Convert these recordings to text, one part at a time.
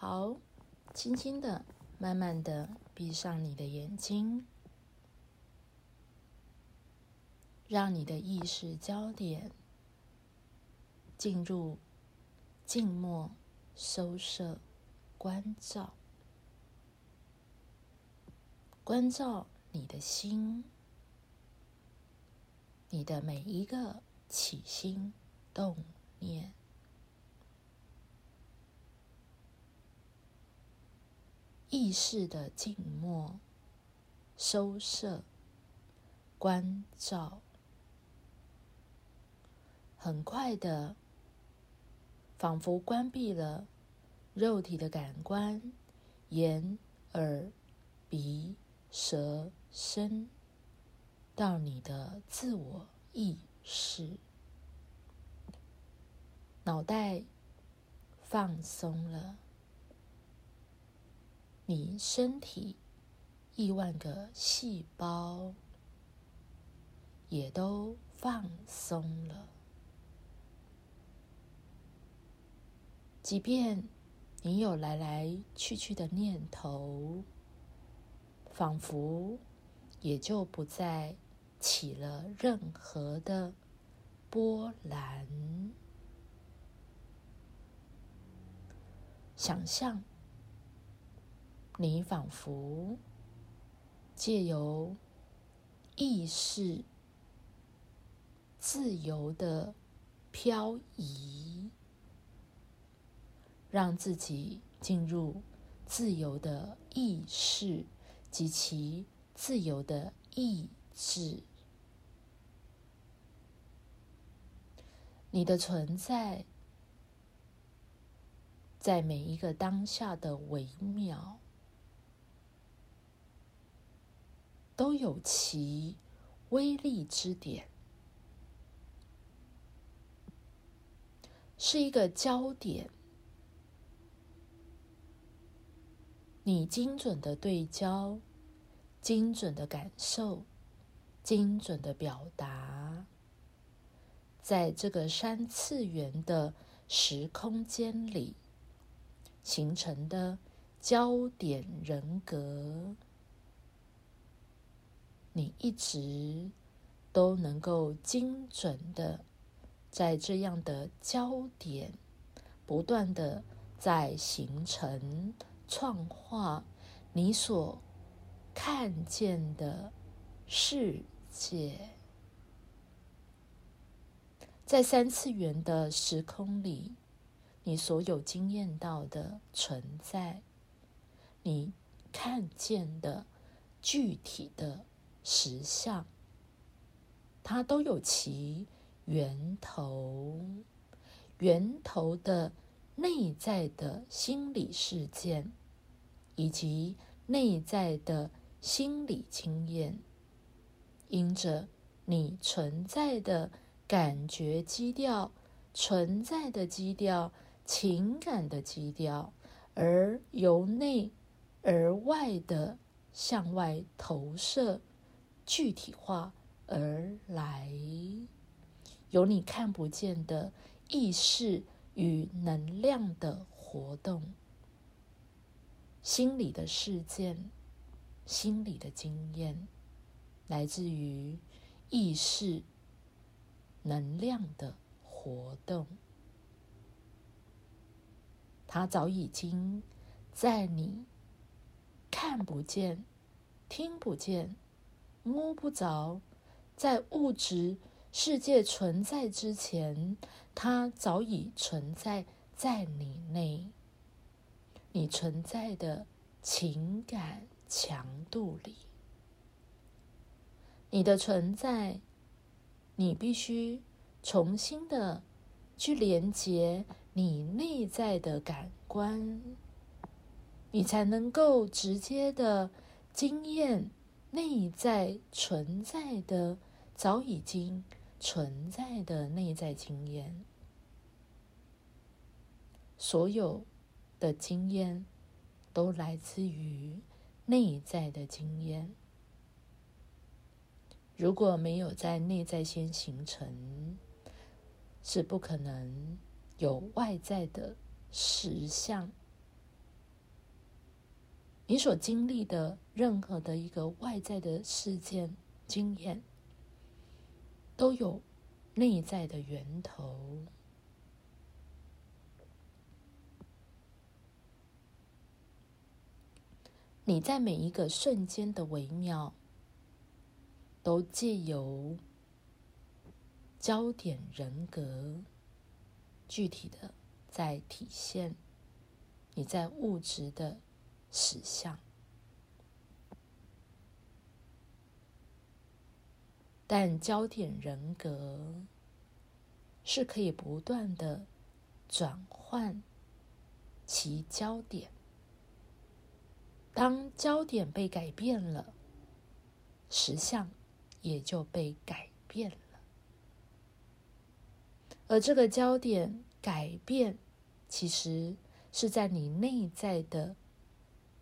好，轻轻的、慢慢的闭上你的眼睛，让你的意识焦点进入静默、收摄、关照，关照你的心，你的每一个起心动念。意识的静默、收摄、关照，很快的，仿佛关闭了肉体的感官，眼、耳、鼻、舌、身，到你的自我意识，脑袋放松了。你身体亿万个细胞也都放松了，即便你有来来去去的念头，仿佛也就不再起了任何的波澜。想象。你仿佛借由意识自由的漂移，让自己进入自由的意识及其自由的意志。你的存在，在每一个当下的微妙。都有其威力之点，是一个焦点。你精准的对焦，精准的感受，精准的表达，在这个三次元的时空间里形成的焦点人格。你一直都能够精准的在这样的焦点，不断的在形成、创化你所看见的世界，在三次元的时空里，你所有经验到的存在，你看见的具体的。实相，它都有其源头，源头的内在的心理事件，以及内在的心理经验，因着你存在的感觉基调、存在的基调、情感的基调，而由内而外的向外投射。具体化而来，有你看不见的意识与能量的活动，心理的事件、心理的经验，来自于意识能量的活动，它早已经在你看不见、听不见。摸不着，在物质世界存在之前，它早已存在在你内，你存在的情感强度里。你的存在，你必须重新的去连接你内在的感官，你才能够直接的经验。内在存在的早已经存在的内在经验，所有的经验都来自于内在的经验。如果没有在内在先形成，是不可能有外在的实相你所经历的任何的一个外在的事件经验，都有内在的源头。你在每一个瞬间的微妙，都借由焦点人格，具体的在体现你在物质的实相，但焦点人格是可以不断的转换其焦点。当焦点被改变了，实相也就被改变了。而这个焦点改变，其实是在你内在的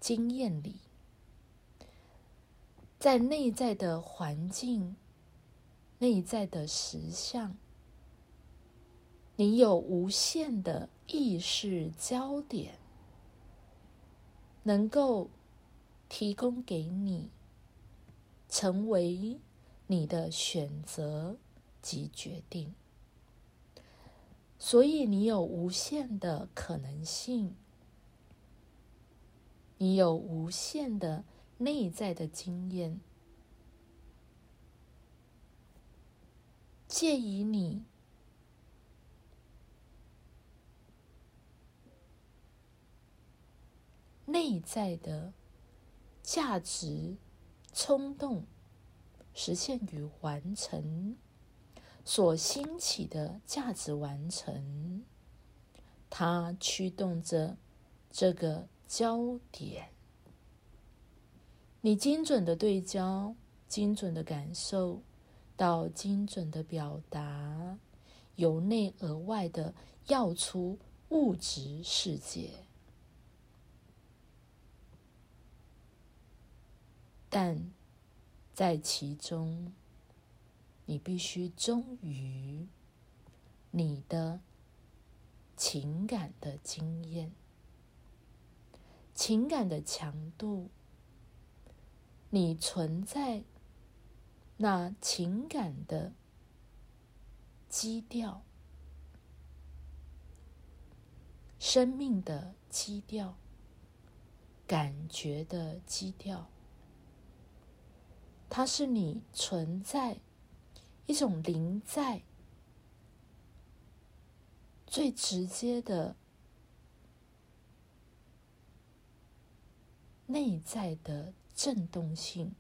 经验里，在内在的环境、内在的实相，你有无限的意识焦点，能够。提供给你，成为你的选择及决定，所以你有无限的可能性，你有无限的内在的经验，借以你内在的。价值冲动实现与完成所兴起的价值完成，它驱动着这个焦点。你精准的对焦，精准的感受到精准的表达，由内而外的要出物质世界。但在其中，你必须忠于你的情感的经验、情感的强度，你存在那情感的基调、生命的基调、感觉的基调。它是你存在一种灵在最直接的内在的震动性